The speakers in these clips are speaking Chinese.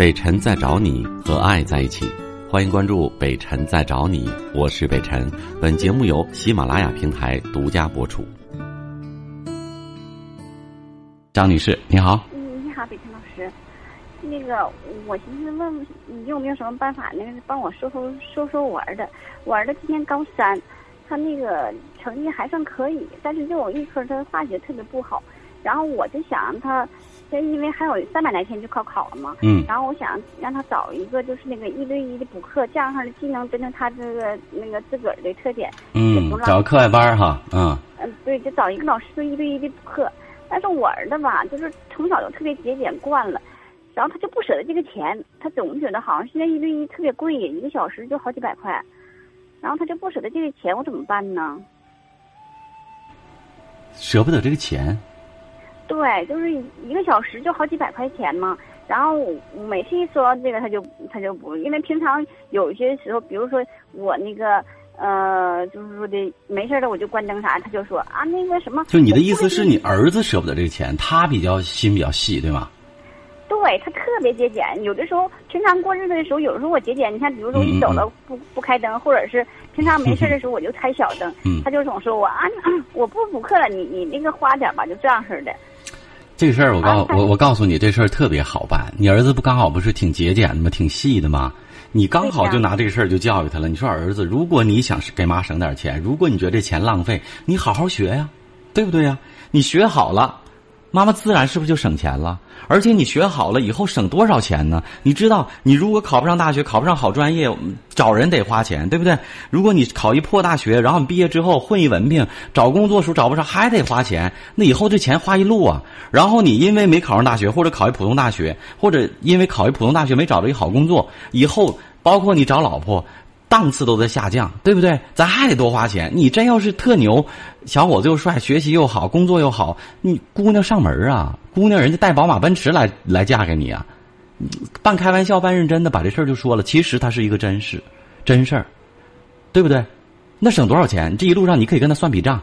北辰在找你和爱在一起，欢迎关注北辰在找你，我是北辰。本节目由喜马拉雅平台独家播出。张女士，你好。嗯，你好，北辰老师。那个，我寻思问你有没有什么办法，那个帮我说说说说我儿子。我儿子今年高三，他那个成绩还算可以，但是就有一科他化学特别不好。然后我就想让他，就因为还有三百来天就高考了嘛。嗯。然后我想让他找一个就是那个一对一的补课，这样式的既能针对他这个那个自个儿的特点。嗯，找个课外班哈，嗯。嗯，对，就找一个老师一对一的补课。但是我儿子吧，就是从小就特别节俭惯了，然后他就不舍得这个钱，他总觉得好像现在一对一特别贵，一个小时就好几百块，然后他就不舍得这个钱，我怎么办呢？舍不得这个钱。对，就是一个小时就好几百块钱嘛，然后每次一说到这个，他就他就不，因为平常有些时候，比如说我那个。呃，就是说的没事的，我就关灯啥，他就说啊，那个什么。就你的意思是你儿子舍不得这个钱，他比较心比较细，对吗？对他特别节俭，有的时候平常过日子的时候，有的时候我节俭，你看，比如说一走了不不开灯，或者是平常没事的时候我就开小灯，他就总说我啊，我不补课了，你你那个花点吧，就这样式的。这个事儿我告我我告诉你，这事儿特别好办。你儿子不刚好不是挺节俭的吗？挺细的吗？你刚好就拿这个事儿就教育他了。你说儿子，如果你想给妈省点钱，如果你觉得这钱浪费，你好好学呀，对不对呀？你学好了，妈妈自然是不是就省钱了？而且你学好了以后省多少钱呢？你知道，你如果考不上大学，考不上好专业，找人得花钱，对不对？如果你考一破大学，然后你毕业之后混一文凭，找工作时候找不上，还得花钱。那以后这钱花一路啊。然后你因为没考上大学，或者考一普通大学，或者因为考一普通大学没找着一好工作，以后包括你找老婆。档次都在下降，对不对？咱还得多花钱。你真要是特牛，小伙子又帅，学习又好，工作又好，你姑娘上门啊！姑娘人家带宝马奔驰来来嫁给你啊！半开玩笑半认真的把这事儿就说了，其实它是一个真事，真事儿，对不对？那省多少钱？这一路上你可以跟他算笔账，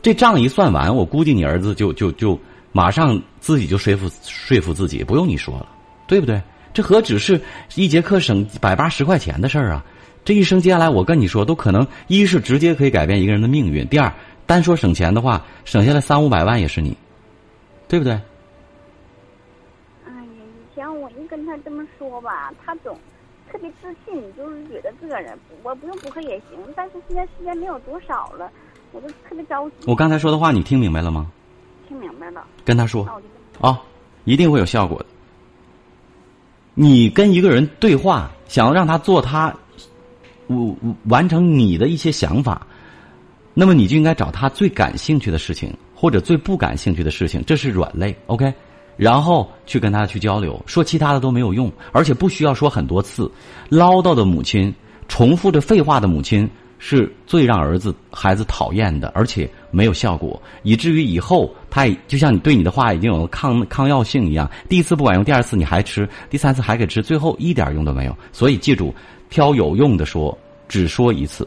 这账一算完，我估计你儿子就就就马上自己就说服说服自己，不用你说了，对不对？这何止是一节课省百八十块钱的事儿啊！这一生接下来，我跟你说，都可能一是直接可以改变一个人的命运；第二，单说省钱的话，省下来三五百万也是你，对不对？哎呀，以前我一跟他这么说吧，他总特别自信，就是觉得自个儿我不用补课也行。但是现在时间没有多少了，我就特别着急。我刚才说的话，你听明白了吗？听明白了。跟他说啊，一定会有效果的。你跟一个人对话，想要让他做他。我完成你的一些想法，那么你就应该找他最感兴趣的事情，或者最不感兴趣的事情，这是软肋，OK？然后去跟他去交流，说其他的都没有用，而且不需要说很多次。唠叨的母亲，重复着废话的母亲，是最让儿子孩子讨厌的，而且没有效果，以至于以后他就像你对你的话已经有了抗抗药性一样，第一次不管用，第二次你还吃，第三次还给吃，最后一点用都没有。所以记住。挑有用的说，只说一次。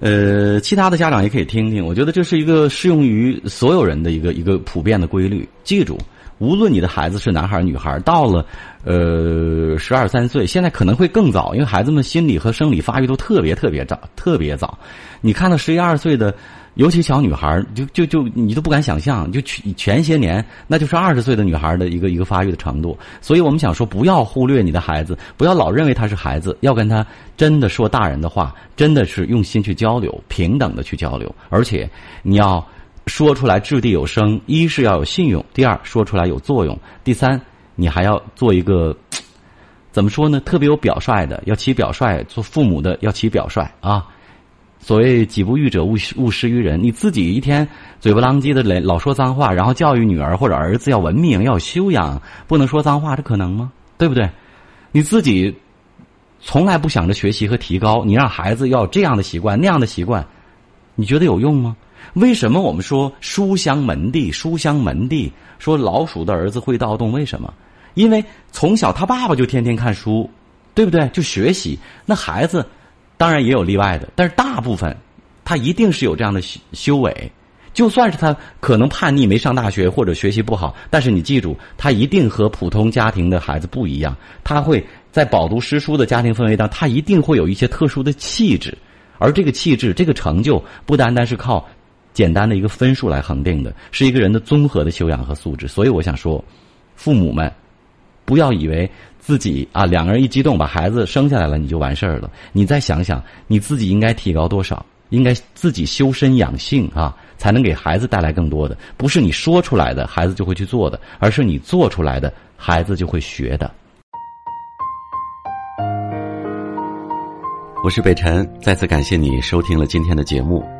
呃，其他的家长也可以听听。我觉得这是一个适用于所有人的一个一个普遍的规律。记住，无论你的孩子是男孩女孩，到了呃十二三岁，现在可能会更早，因为孩子们心理和生理发育都特别特别早，特别早。你看到十一二岁的。尤其小女孩就就就你都不敢想象，就前前些年，那就是二十岁的女孩的一个一个发育的程度。所以我们想说，不要忽略你的孩子，不要老认为他是孩子，要跟他真的说大人的话，真的是用心去交流，平等的去交流，而且你要说出来掷地有声。一是要有信用，第二说出来有作用，第三你还要做一个 怎么说呢？特别有表率的，要起表率，做父母的要起表率啊。所谓己不欲者勿勿施于人，你自己一天嘴巴啷叽的老老说脏话，然后教育女儿或者儿子要文明要有修养，不能说脏话，这可能吗？对不对？你自己从来不想着学习和提高，你让孩子要这样的习惯那样的习惯，你觉得有用吗？为什么我们说书香门第？书香门第说老鼠的儿子会盗洞，为什么？因为从小他爸爸就天天看书，对不对？就学习，那孩子。当然也有例外的，但是大部分，他一定是有这样的修修为，就算是他可能叛逆、没上大学或者学习不好，但是你记住，他一定和普通家庭的孩子不一样。他会在饱读诗书的家庭氛围当中，他一定会有一些特殊的气质，而这个气质、这个成就，不单单是靠简单的一个分数来恒定的，是一个人的综合的修养和素质。所以我想说，父母们不要以为自己啊两个人一激动把孩子生下来了你就完事儿了，你再想想你自己应该提高多少。应该自己修身养性啊，才能给孩子带来更多的。不是你说出来的孩子就会去做的，而是你做出来的孩子就会学的。我是北辰，再次感谢你收听了今天的节目，